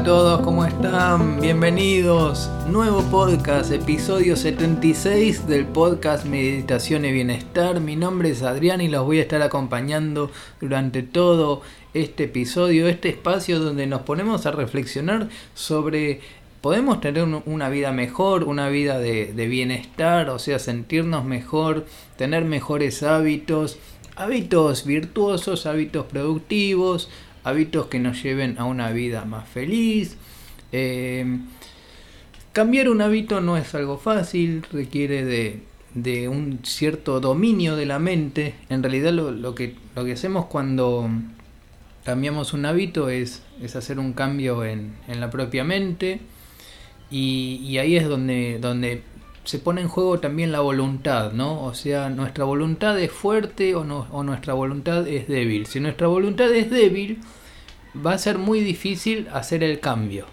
a todos, ¿cómo están? Bienvenidos. Nuevo podcast, episodio 76 del podcast Meditación y Bienestar. Mi nombre es Adrián y los voy a estar acompañando durante todo este episodio, este espacio donde nos ponemos a reflexionar sobre podemos tener una vida mejor, una vida de, de bienestar, o sea, sentirnos mejor, tener mejores hábitos, hábitos virtuosos, hábitos productivos, hábitos que nos lleven a una vida más feliz. Eh, cambiar un hábito no es algo fácil, requiere de, un cierto dominio de la mente. En realidad lo, que, lo que hacemos cuando cambiamos un hábito es, es hacer un cambio en, la propia mente y, ahí es donde, donde se pone en juego también la voluntad, ¿no? O sea, nuestra voluntad es fuerte o, no, o nuestra voluntad es débil. Si nuestra voluntad es débil, va a ser muy difícil hacer el cambio.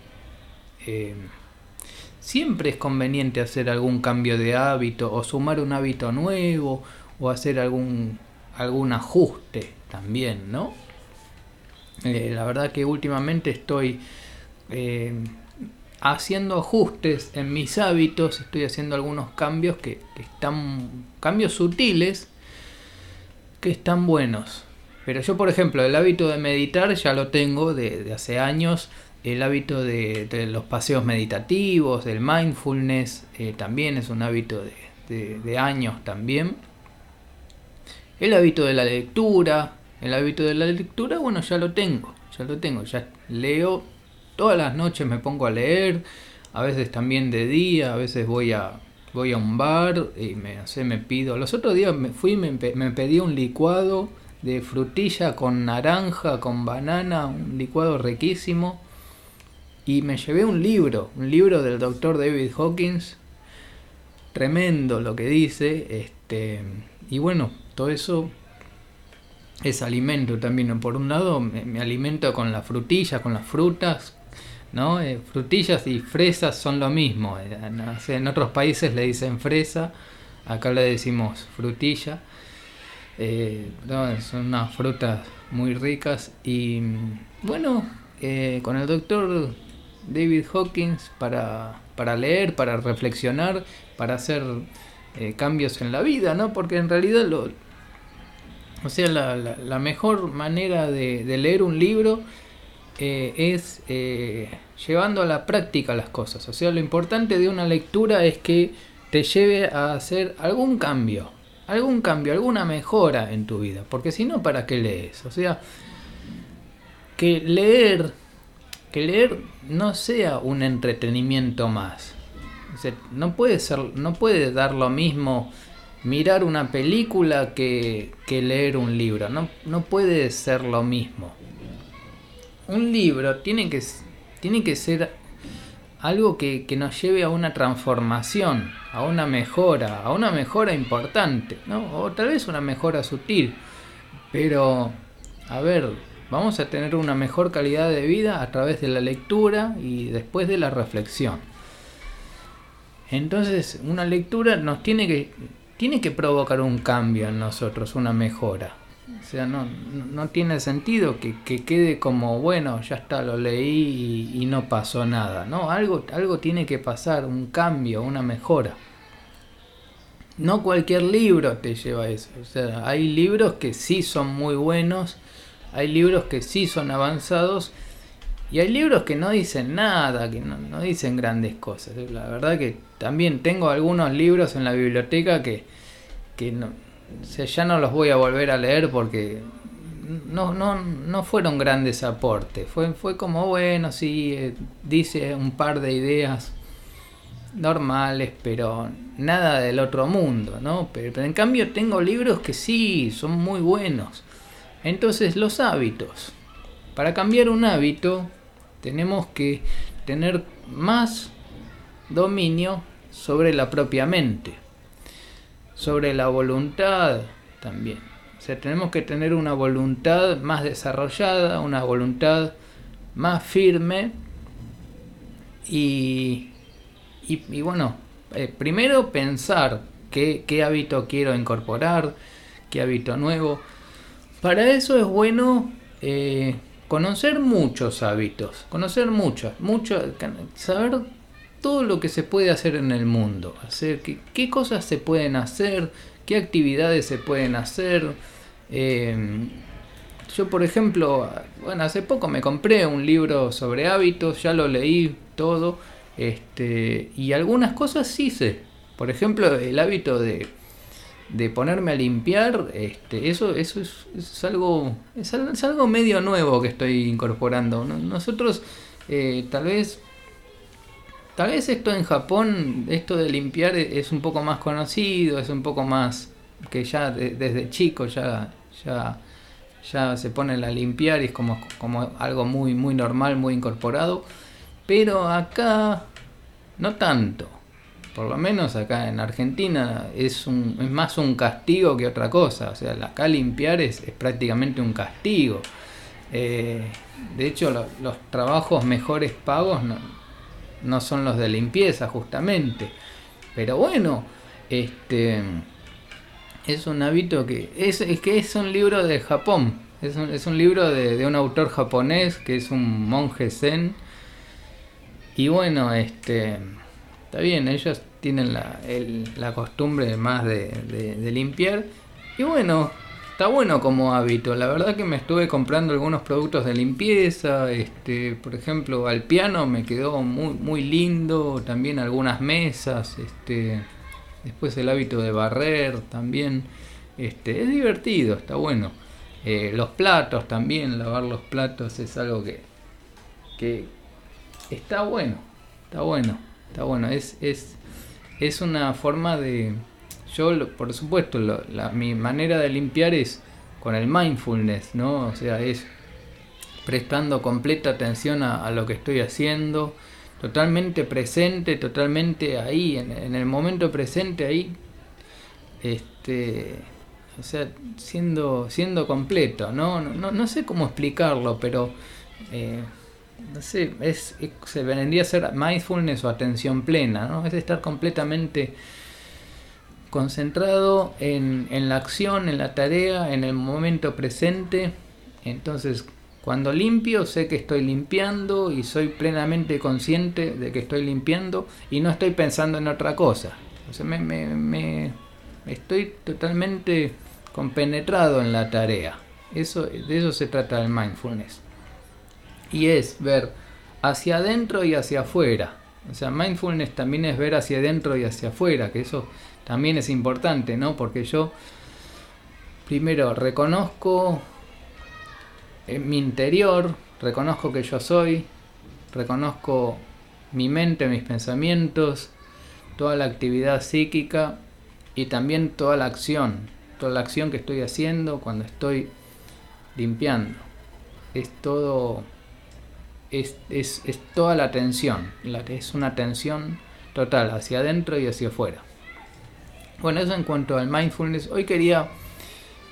Eh, siempre es conveniente hacer algún cambio de hábito o sumar un hábito nuevo o hacer algún, algún ajuste también, ¿no? Eh, la verdad que últimamente estoy eh, haciendo ajustes en mis hábitos, estoy haciendo algunos cambios que, están, cambios sutiles, que están buenos. Pero yo, por ejemplo, el hábito de meditar ya lo tengo de, hace años, el hábito de, los paseos meditativos, del mindfulness, eh, también es un hábito de, de años también. El hábito de la lectura, el hábito de la lectura, bueno, ya lo tengo, ya lo tengo, ya leo Todas las noches me pongo a leer, a veces también de día, a veces voy a, voy a un bar y me, me pido. Los otros días me fui y me, me pedí un licuado de frutilla con naranja, con banana, un licuado riquísimo. Y me llevé un libro, un libro del doctor David Hawkins. Tremendo lo que dice. Este, y bueno, todo eso es alimento también. Por un lado me, me alimento con la frutilla, con las frutas, ¿no? Eh, frutillas y fresas son lo mismo. Eh, en otros países le dicen fresa, acá le decimos frutilla. Eh, son unas frutas muy ricas y bueno, con el doctor David Hawkins para, para leer, para reflexionar, para hacer cambios en la vida, ¿no? Porque en realidad lo, o sea, la, mejor manera de, de, leer un libro es llevando a la práctica las cosas. O sea, lo importante de una lectura es que te lleve a hacer algún cambio, algún cambio, alguna mejora en tu vida. Porque si no, ¿para qué lees? O sea, que leer, que leer no sea un entretenimiento más. no puede ser, no puede dar lo mismo mirar una película que, que leer un libro. No, no puede ser lo mismo. Un libro tiene que tiene que ser algo que, nos lleve a una transformación, a una mejora, a una mejora importante, ¿no? O tal vez una mejora sutil. Pero, a ver, vamos a tener una mejor calidad de vida a través de la lectura y después de la reflexión. Entonces, una lectura nos tiene que, tiene que provocar un cambio en nosotros, una mejora. O sea, no, no tiene sentido que, quede como, bueno, ya está, lo leí y, no pasó nada. No, algo, algo tiene que pasar, un cambio, una mejora. No cualquier libro te lleva a eso. O sea, hay libros que sí son muy buenos, hay libros que sí son avanzados y hay libros que no dicen nada, que no, no dicen grandes cosas. La verdad que también tengo algunos libros en la biblioteca que, que no, ya no los voy a volver a leer porque no, no, no fueron grandes aportes. Fue, fue como, bueno, sí, eh, dice un par de ideas normales, pero nada del otro mundo, ¿no? Pero, en cambio tengo libros que sí, son muy buenos. Entonces los hábitos. Para cambiar un hábito tenemos que tener más dominio sobre la propia mente sobre la voluntad también. O sea, tenemos que tener una voluntad más desarrollada, una voluntad más firme y, y, bueno, eh, primero pensar qué, qué hábito quiero incorporar, qué hábito nuevo. Para eso es bueno eh, conocer muchos hábitos, conocer muchos, mucho, saber todo lo que se puede hacer en el mundo, hacer qué, cosas se pueden hacer, qué actividades se pueden hacer. Em, yo, por ejemplo, bueno, hace poco me compré un libro sobre hábitos, ya lo leí todo, este, y algunas cosas hice. Por ejemplo, el hábito de, de ponerme a limpiar, este, eso, eso es, algo, es, algo medio nuevo que estoy incorporando. Nosotros, eh, tal vez Tal vez esto en Japón, esto de limpiar e, es un poco más conocido, es un poco más que ya desde chico ya, ya, ya se ponen a limpiar y es como, como algo muy, muy normal, muy incorporado. Pero acá no tanto. Por lo menos acá en Argentina es, un, es más un castigo que otra cosa. O sea, acá limpiar es, prácticamente un castigo. Eh, de hecho, los trabajos mejores pagos no son los de limpieza justamente. Pero bueno, este es un hábito que es, que es un libro de Japón. Es un, es un libro de, de, un autor japonés que es un monje zen. Y bueno, este está bien, ellos tienen la, la costumbre más de, de limpiar. Y bueno, Está bueno como hábito. La verdad que me estuve comprando algunos productos de limpieza. Este, por ejemplo, al piano me quedó muy, muy lindo. También algunas mesas. Este, después el hábito de barrer también. Este, es divertido, está bueno. Eh, los platos también, lavar los platos es algo que, que está bueno. Está bueno. Está bueno. Es, es, es una forma de yo, por supuesto, mi manera de limpiar es con el mindfulness, ¿no? O sea, es prestando completa atención a, lo que estoy haciendo, totalmente presente, totalmente ahí, en, el momento presente ahí, este, o sea, siendo, siendo completo, ¿no? No, no sé cómo explicarlo, pero... Eh, no sé, es, se vendría a ser mindfulness o atención plena, ¿no? Es estar completamente concentrado en, en, la acción, en la tarea, en el momento presente. Entonces, cuando limpio, sé que estoy limpiando y soy plenamente consciente de que estoy limpiando y no estoy pensando en otra cosa. Me, me, me, estoy totalmente compenetrado en la tarea. Eso, de eso se trata el mindfulness. Y es ver hacia adentro y hacia afuera. O sea, mindfulness también es ver hacia adentro y hacia afuera, que eso también es importante, ¿no? Porque yo primero reconozco en mi interior, reconozco que yo soy, reconozco mi mente, mis pensamientos, toda la actividad psíquica y también toda la acción, toda la acción que estoy haciendo cuando estoy limpiando. Es todo, es, es, es toda la atención, es una atención total hacia adentro y hacia afuera. Bueno, eso en cuanto al mindfulness. Hoy quería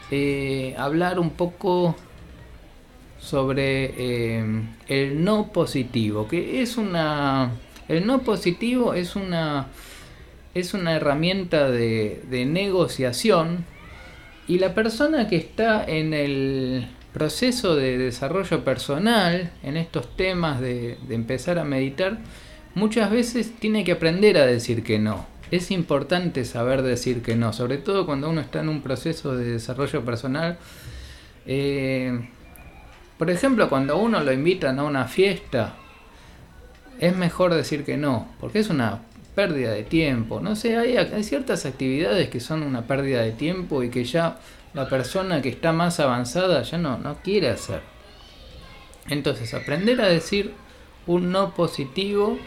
eh, hablar un poco sobre eh, el no positivo, que es una... El no positivo es una, es una herramienta de, negociación y la persona que está en el proceso de desarrollo personal, en estos temas de empezar a meditar, muchas veces tiene que aprender a decir que no es importante saber decir que no, sobre todo cuando uno está en un proceso de desarrollo personal. Eh, por ejemplo, cuando uno lo invitan a una fiesta, es mejor decir que no, porque es una pérdida de tiempo. No sé, hay, hay ciertas actividades que son una pérdida de tiempo y que ya la persona que está más avanzada ya no, no quiere hacer. Entonces, aprender a decir un no positivo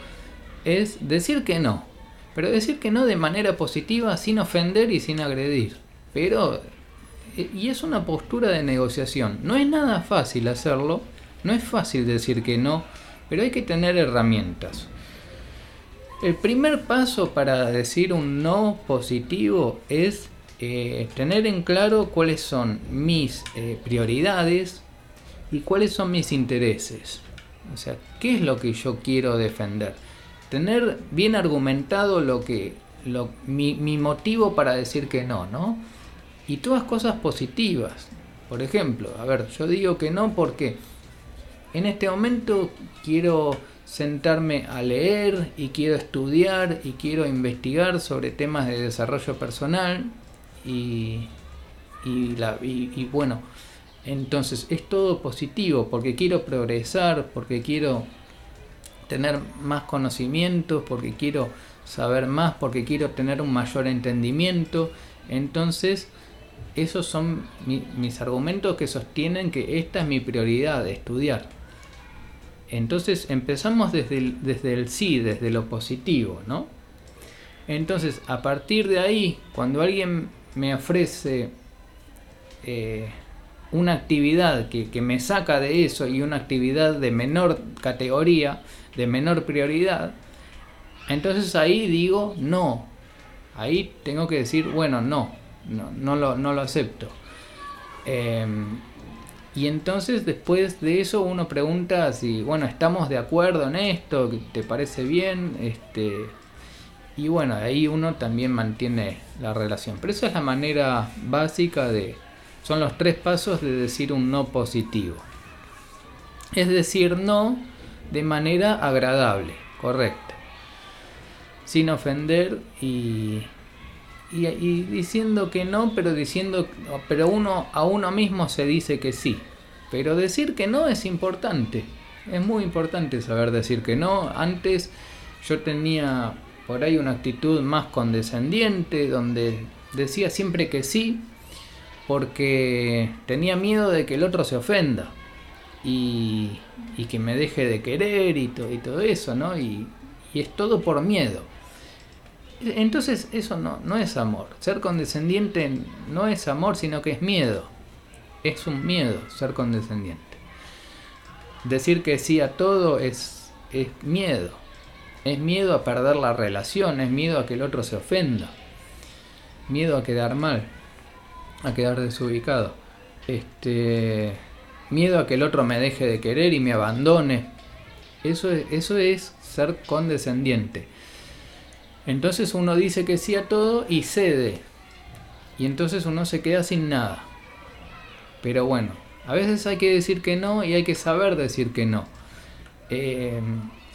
es decir que no. Pero decir que no de manera positiva, sin ofender y sin agredir. Pero, eh, y es una postura de negociación. No es nada fácil hacerlo, no es fácil decir que no, pero hay que tener herramientas. El primer paso para decir un no positivo es eh, tener en claro cuáles son mis eh, prioridades y cuáles son mis intereses. O sea, ¿qué es lo que yo quiero defender? tener bien argumentado lo que mi, mi, motivo para decir que no, ¿no? Y todas cosas positivas. Por ejemplo, a ver, yo digo que no porque en este momento quiero sentarme a leer y quiero estudiar y quiero investigar sobre temas de desarrollo personal y, y, la, y, bueno, entonces es todo positivo porque quiero progresar, porque quiero tener más conocimientos, porque quiero saber más, porque quiero tener un mayor entendimiento. Entonces, esos son mis argumentos que sostienen que esta es mi prioridad, estudiar. Entonces empezamos desde el, desde el sí, desde lo positivo, ¿no? Entonces, a partir de ahí, cuando alguien me ofrece eh, una actividad que, que, me saca de eso y una actividad de menor categoría, de menor prioridad, entonces ahí digo no. Ahí tengo que decir, bueno, no, no, no, lo, no lo acepto. Eh, y entonces después de eso uno pregunta si, bueno, estamos de acuerdo en esto, ¿te parece bien? Este, y bueno, ahí uno también mantiene la relación. Pero esa es la manera básica de, son los tres pasos de decir un no positivo. Es decir, no de manera agradable, correcta. Sin ofender y, y, diciendo que no, pero diciendo, pero uno a uno mismo se dice que sí. Pero decir que no es importante. Es muy importante saber decir que no. Antes yo tenía por ahí una actitud más condescendiente, donde decía siempre que sí, porque tenía miedo de que el otro se ofenda y, que me deje de querer y, y todo eso, ¿no? Y, es todo por miedo. Entonces eso no, no es amor. Ser condescendiente no es amor, sino que es miedo. Es un miedo ser condescendiente. Decir que sí a todo es miedo. Es miedo a perder la relación, es miedo a que el otro se ofenda. Miedo a quedar mal, a quedar desubicado. Este, miedo a que el otro me deje de querer y me abandone. Eso es, eso es ser condescendiente. Entonces uno dice que sí a todo y cede. Y entonces uno se queda sin nada. Pero bueno, a veces hay que decir que no y hay que saber decir que no. Eh,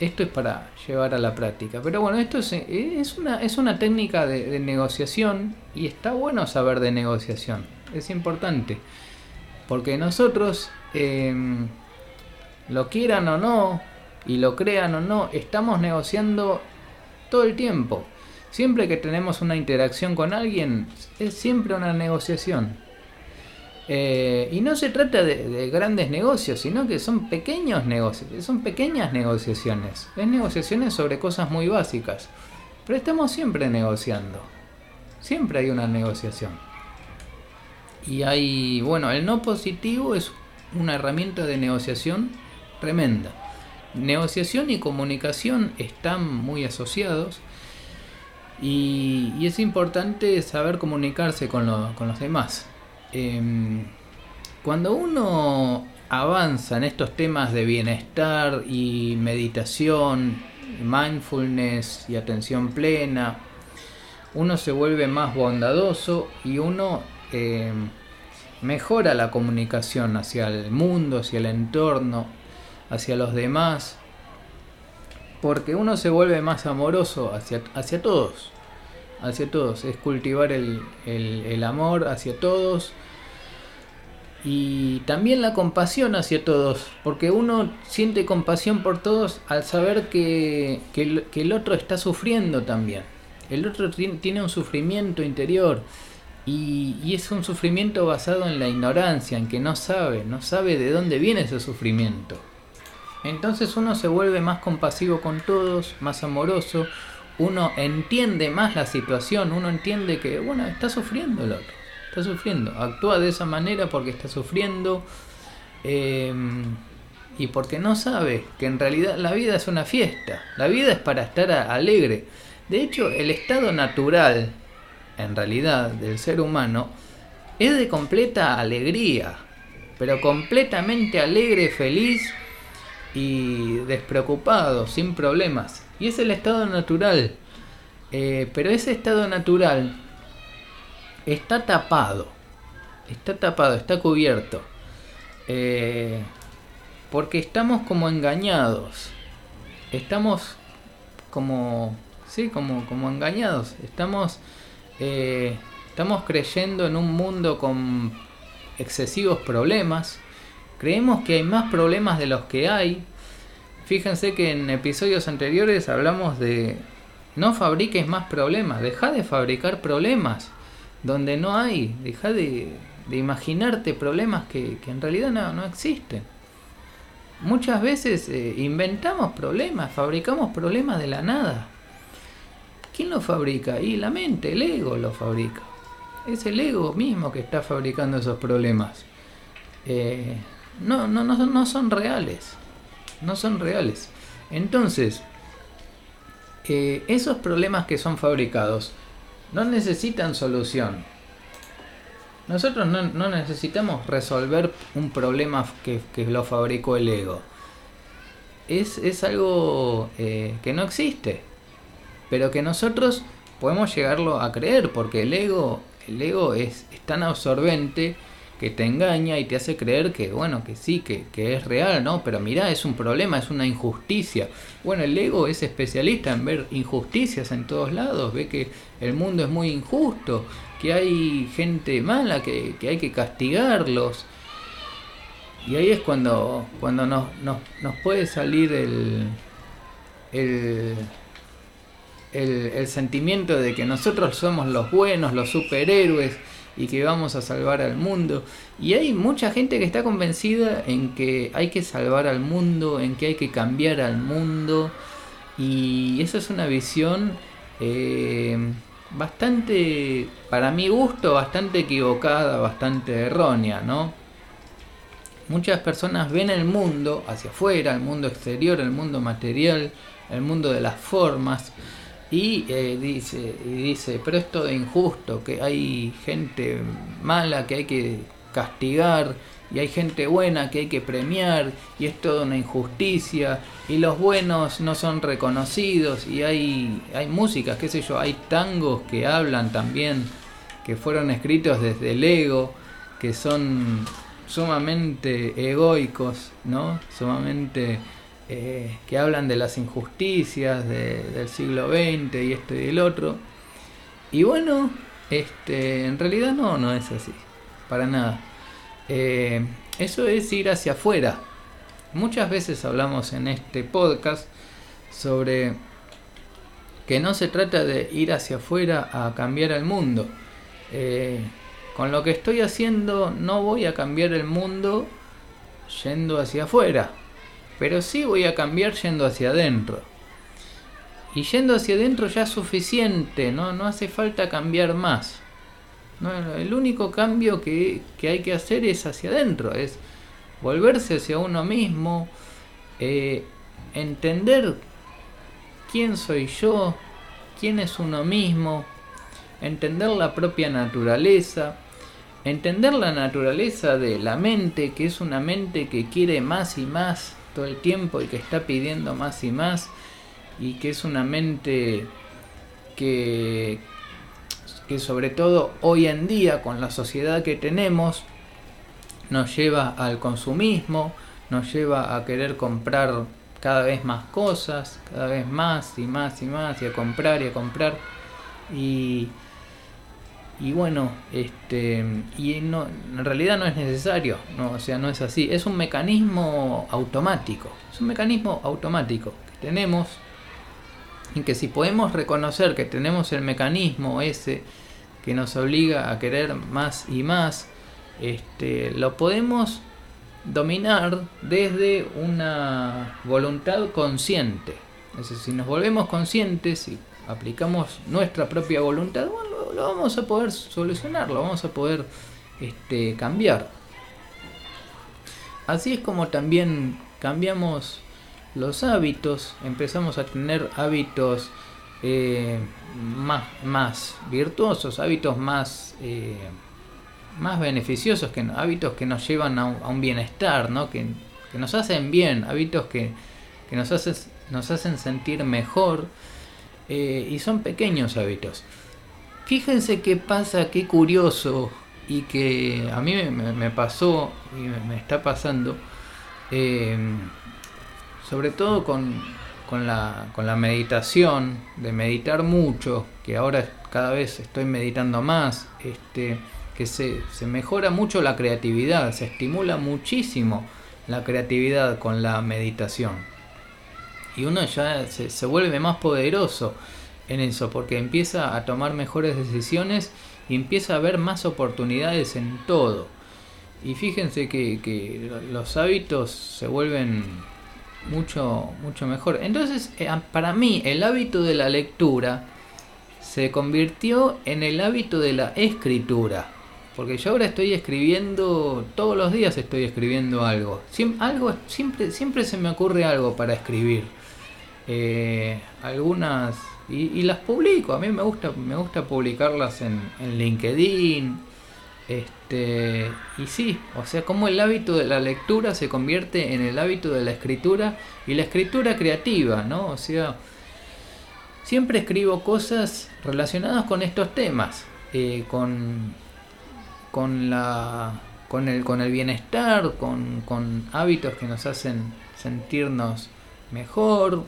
esto es para llevar a la práctica. Pero bueno, esto es, es, una, es una técnica de, negociación y está bueno saber de negociación. Es importante. Porque nosotros, em, lo quieran o no, y lo crean o no, estamos negociando todo el tiempo. Siempre que tenemos una interacción con alguien, es siempre una negociación. Eh, y no se trata de, grandes negocios, sino que son pequeños negocios, son pequeñas negociaciones. Es negociaciones sobre cosas muy básicas. Pero estamos siempre negociando. Siempre hay una negociación. Y hay, bueno, el no positivo es una herramienta de negociación tremenda. Negociación y comunicación están muy asociados y, es importante saber comunicarse con, los demás. Em, cuando uno avanza en estos temas de bienestar y meditación, mindfulness y atención plena, uno se vuelve más bondadoso y uno em, mejora la comunicación hacia el mundo, hacia el entorno, hacia los demás, porque uno se vuelve más amoroso hacia, hacia todos, hacia todos, es cultivar el, el, amor hacia todos y también la compasión hacia todos, porque uno siente compasión por todos al saber que, que, que el otro está sufriendo también, el otro tiene un sufrimiento interior. Y, y, es un sufrimiento basado en la ignorancia, en que no sabe, no sabe de dónde viene ese sufrimiento. Entonces uno se vuelve más compasivo con todos, más amoroso, uno entiende más la situación, uno entiende que, bueno, está sufriendo el otro, está sufriendo, actúa de esa manera porque está sufriendo em, y porque no sabe que en realidad la vida es una fiesta, la vida es para estar alegre. De hecho, el estado natural, en realidad, del ser humano, es de completa alegría, pero completamente alegre, feliz, y despreocupado, sin problemas. Y es el estado natural. Eh, pero ese estado natural está tapado. Está tapado, está cubierto. Eh, Porque estamos como engañados. Estamos como, sí, como, como engañados. Estamos, eh, estamos creyendo en un mundo con excesivos problemas. Creemos que hay más problemas de los que hay. Fíjense que en episodios anteriores hablamos de no fabriques más problemas, deja de fabricar problemas donde no hay, deja de, imaginarte problemas que, en realidad no, existen. Muchas veces eh, inventamos problemas, fabricamos problemas de la nada. ¿Quién lo fabrica? Y la mente, el ego lo fabrica. Es el ego mismo que está fabricando esos problemas. Eh, no, no, no, no son reales. No son reales. Entonces, eh, esos problemas que son fabricados no necesitan solución. Nosotros no, necesitamos resolver un problema que, lo fabricó el ego. Es, algo eh, que no existe, pero que nosotros podemos llegarlo a creer, porque el ego, el ego es, es tan absorbente que te engaña y te hace creer que, bueno, que sí, que, es real, ¿no? Pero mira, es un problema, es una injusticia. Bueno, el ego es especialista en ver injusticias en todos lados, ve que el mundo es muy injusto, que hay gente mala, que, hay que castigarlos. Y ahí es cuando, cuando nos, nos, nos puede salir el, el, el sentimiento de que nosotros somos los buenos, los superhéroes, y que vamos a salvar al mundo. Y hay mucha gente que está convencida en que hay que salvar al mundo, en que hay que cambiar al mundo. Y esa es una visión eh, bastante, para mi gusto, bastante equivocada, bastante errónea, ¿no? Muchas personas ven el mundo hacia afuera, el mundo exterior, el mundo material, el mundo de las formas, y eh, dice, y dice, pero es todo injusto, que hay gente mala que hay que castigar y hay gente buena que hay que premiar y es toda una injusticia y los buenos no son reconocidos y hay, hay músicas, qué sé yo, hay tangos que hablan también, que fueron escritos desde el ego, que son sumamente egoicos, ¿no? Sumamente eh, que hablan de las injusticias del siglo XX y esto y el otro. Y bueno, este, en realidad no, no es así, para nada. Eh, eso es ir hacia afuera. Muchas veces hablamos en este podcast sobre que no se trata de ir hacia afuera a cambiar el mundo. Eh, con lo que estoy haciendo no voy a cambiar el mundo yendo hacia afuera pero sí voy a cambiar yendo hacia adentro. Y yendo hacia adentro ya es suficiente, no, no hace falta cambiar más. el único cambio que, hay que hacer es hacia adentro, es volverse hacia uno mismo, eh, entender quién soy yo, quién es uno mismo, entender la propia naturaleza, entender la naturaleza de la mente, que es una mente que quiere más y más todo el tiempo y que está pidiendo más y más y que es una mente que, que sobre todo hoy en día con la sociedad que tenemos nos lleva al consumismo, nos lleva a querer comprar cada vez más cosas, cada vez más y más y más y a comprar y a comprar. Y y bueno, este, y no, en realidad no es necesario, no, o sea, no es así, es un mecanismo automático, es un mecanismo automático que tenemos y que si podemos reconocer que tenemos el mecanismo ese que nos obliga a querer más y más, este, lo podemos dominar desde una voluntad consciente. Es decir, si nos volvemos conscientes y aplicamos nuestra propia voluntad, bueno, lo, vamos a poder solucionar, lo vamos a poder este, cambiar. Así es como también cambiamos los hábitos, empezamos a tener hábitos eh, más, más virtuosos, hábitos más, eh, más beneficiosos, que, hábitos que nos llevan a un, bienestar, ¿no? que, nos hacen bien, hábitos que, que nos, nos hacen sentir mejor eh, y son pequeños hábitos. Fíjense qué pasa, qué curioso y que a mí me, pasó y me, está pasando, eh, sobre todo con, con, la, con la meditación, de meditar mucho, que ahora cada vez estoy meditando más, este, que se, se mejora mucho la creatividad, se estimula muchísimo la creatividad con la meditación. Y uno ya se, se vuelve más poderoso en eso, porque empieza a tomar mejores decisiones y empieza a ver más oportunidades en todo. Y fíjense que, que los hábitos se vuelven mucho, mucho mejor. Entonces, eh, para mí, el hábito de la lectura se convirtió en el hábito de la escritura. Porque yo ahora estoy escribiendo, todos los días estoy escribiendo algo. algo siempre, siempre se me ocurre algo para escribir. Eh, algunas y, las publico. A mí me gusta, me gusta publicarlas en, en LinkedIn. Este, y sí, o sea, como el hábito de la lectura se convierte en el hábito de la escritura y la escritura creativa, ¿no? O sea, siempre escribo cosas relacionadas con estos temas, eh, con, con, la, con, el, con el bienestar, con, con hábitos que nos hacen sentirnos mejor,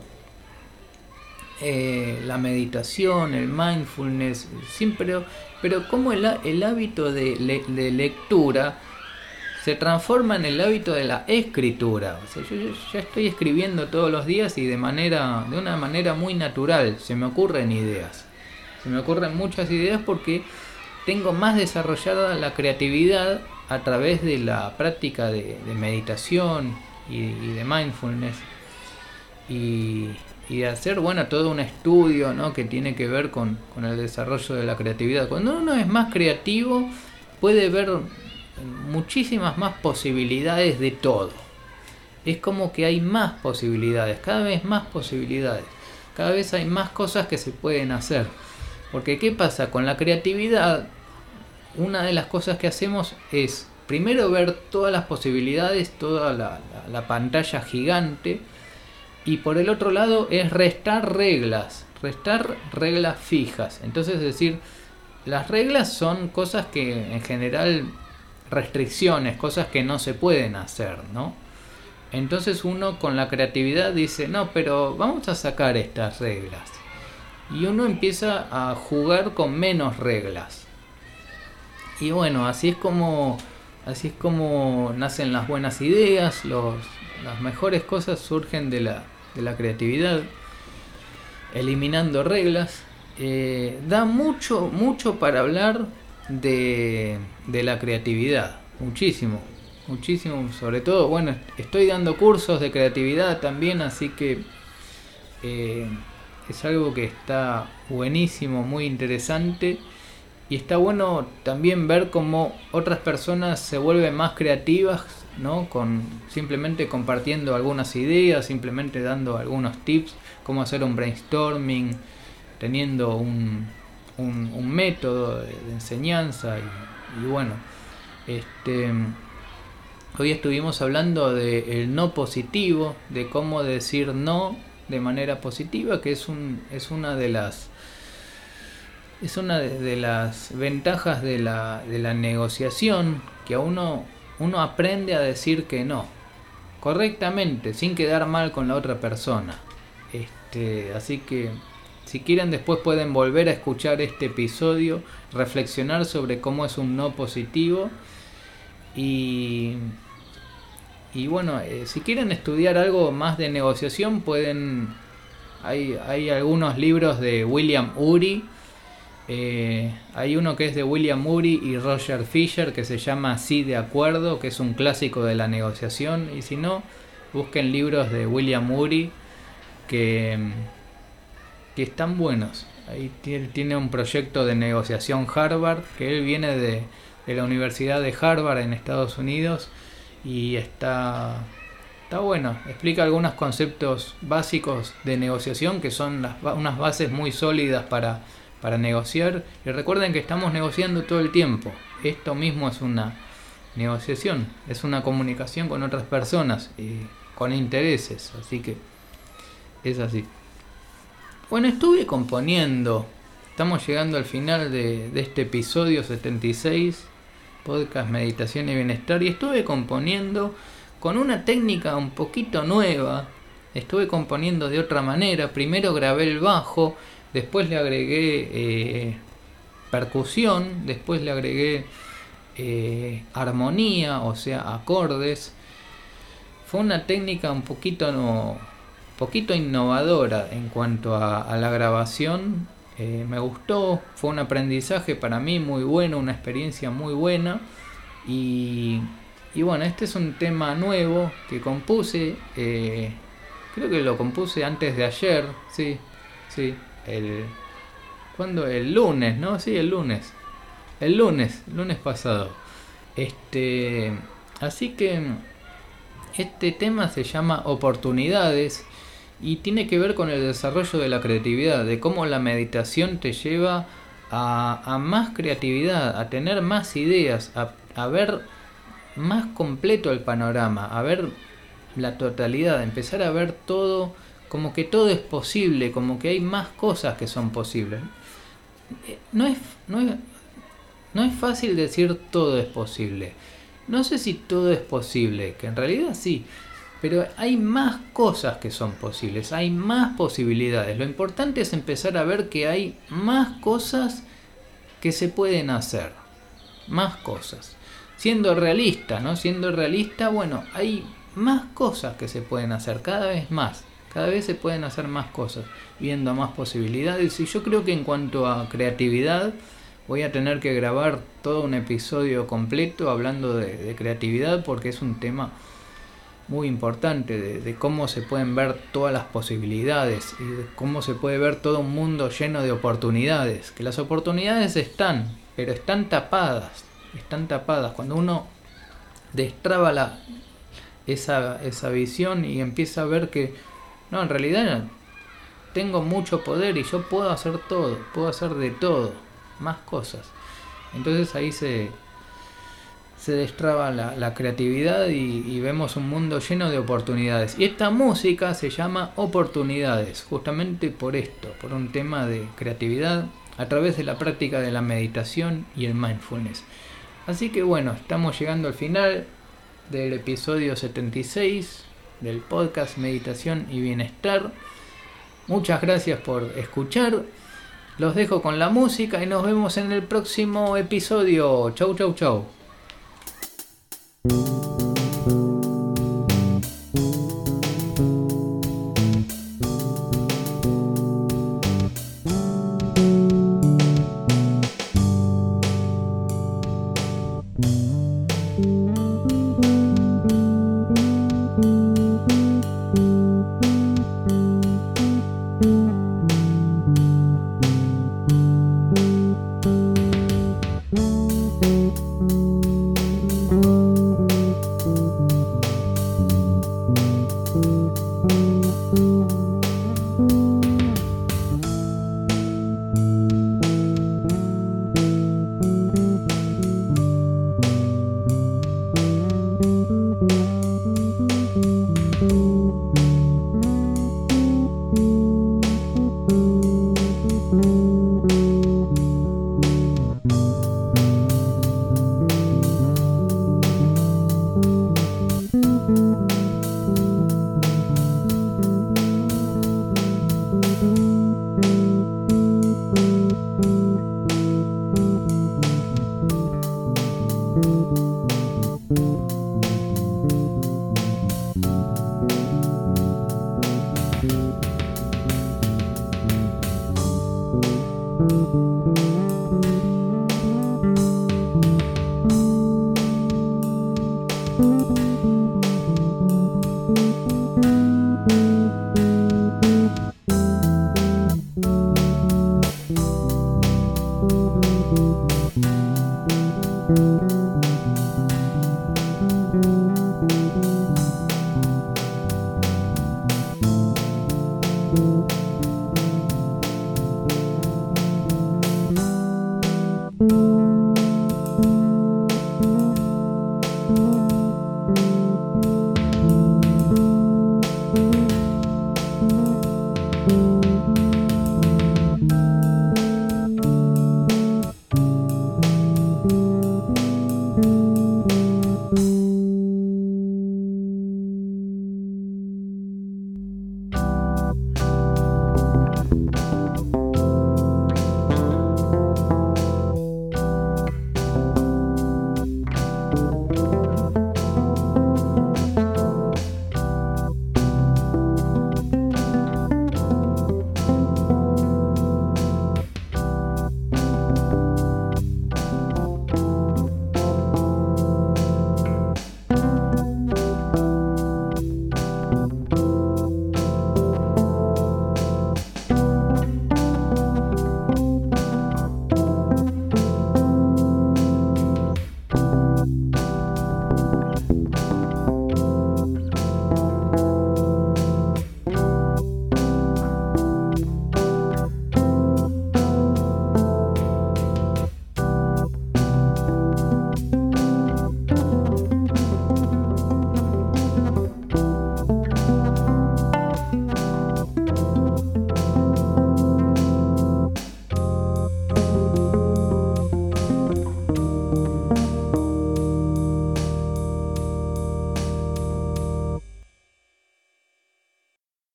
eh, la meditación, el mindfulness, siempre, pero como el, hábito de, lectura se transforma en el hábito de la escritura. O sea, yo, ya estoy escribiendo todos los días y de manera, de una manera muy natural, se me ocurren ideas. Se me ocurren muchas ideas porque tengo más desarrollada la creatividad a través de la práctica de, meditación y, y de mindfulness. Y, y hacer, bueno, todo un estudio ¿no? que tiene que ver con, el desarrollo de la creatividad. Cuando uno es más creativo, puede ver muchísimas más posibilidades de todo. Es como que hay más posibilidades, cada vez más posibilidades. Cada vez hay más cosas que se pueden hacer. Porque ¿qué pasa? Con la creatividad, una de las cosas que hacemos es primero ver todas las posibilidades, toda la pantalla gigante, y por el otro lado es restar reglas, restar reglas fijas. Entonces es decir, las reglas son cosas que en general restricciones, cosas que no se pueden hacer, ¿no? Entonces uno con la creatividad dice, no, pero vamos a sacar estas reglas. Y uno empieza a jugar con menos reglas. Y bueno, así es como así es como nacen las buenas ideas, los, las mejores cosas surgen de la de la creatividad, eliminando reglas. Eh, da mucho, mucho para hablar de, de la creatividad, muchísimo, muchísimo, sobre todo, bueno, estoy dando cursos de creatividad también, así que eh, es algo que está buenísimo, muy interesante. Y está bueno también ver cómo otras personas se vuelven más creativas Con simplemente compartiendo algunas ideas, simplemente dando algunos tips, cómo hacer un brainstorming, teniendo un, un, método de, enseñanza y, bueno, este hoy estuvimos hablando de el no positivo, de cómo decir no de manera positiva, que es un es una de las es una de, las ventajas de la, de la negociación que a uno uno aprende a decir que no, correctamente, sin quedar mal con la otra persona. Este, así que si quieren después pueden volver a escuchar este episodio, reflexionar sobre cómo es un no positivo y y bueno, eh, si quieren estudiar algo más de negociación pueden hay, hay algunos libros de William Uri eh, hay uno que es de William Murray y Roger Fisher que se llama Sí de Acuerdo, que es un clásico de la negociación. Y si no, busquen libros de William Murray que, que están buenos. Ahí tiene un proyecto de negociación Harvard, que él viene de, de la Universidad de Harvard en Estados Unidos y está, está bueno. Explica algunos conceptos básicos de negociación que son unas bases muy sólidas para para negociar. Y recuerden que estamos negociando todo el tiempo. Esto mismo es una negociación, es una comunicación con otras personas y con intereses. Así que es así. Bueno, estuve componiendo. Estamos llegando al final de, de este episodio 76, podcast Meditación y Bienestar. Y estuve componiendo con una técnica un poquito nueva. Estuve componiendo de otra manera. Primero grabé el bajo, después le agregué eh, percusión, después le agregué eh, armonía, o sea, acordes. Fue una técnica un poquito, no, poquito innovadora en cuanto a, la grabación. Eh, me gustó, fue un aprendizaje para mí muy bueno, una experiencia muy buena. Y, y bueno, este es un tema nuevo que compuse. Eh, creo que lo compuse antes de ayer, sí, sí, el... ¿Cuándo? El lunes, ¿no? Sí, el lunes. El lunes, lunes pasado. Este, así que este tema se llama oportunidades y tiene que ver con el desarrollo de la creatividad, de cómo la meditación te lleva a, más creatividad, a tener más ideas, a, a, ver más completo el panorama, a ver la totalidad, a empezar a ver todo como que todo es posible, como que hay más cosas que son posibles. Eh, no es, no es, no es fácil decir todo es posible. No sé si todo es posible, que en realidad sí, pero hay más cosas que son posibles, hay más posibilidades. Lo importante es empezar a ver que hay más cosas que se pueden hacer, más cosas. Siendo realista, ¿no? Siendo realista, bueno, hay más cosas que se pueden hacer, cada vez más. Cada vez se pueden hacer más cosas, viendo más posibilidades. Y yo creo que en cuanto a creatividad, voy a tener que grabar todo un episodio completo hablando de, creatividad porque es un tema muy importante de, cómo se pueden ver todas las posibilidades y de cómo se puede ver todo un mundo lleno de oportunidades. Que las oportunidades están, pero están tapadas, están tapadas. Cuando uno destraba la, esa, esa visión y empieza a ver que, no, en realidad tengo mucho poder y yo puedo hacer todo, puedo hacer de todo más cosas. Entonces ahí se, se destraba la, creatividad y, vemos un mundo lleno de oportunidades. Y esta música se llama Oportunidades, justamente por esto, por un tema de creatividad a través de la práctica de la meditación y el mindfulness. Así que bueno, estamos llegando al final del episodio 76 del podcast Meditación y Bienestar. Muchas gracias por escuchar. Los dejo con la música y nos vemos en el próximo episodio. Chau, chau, chau.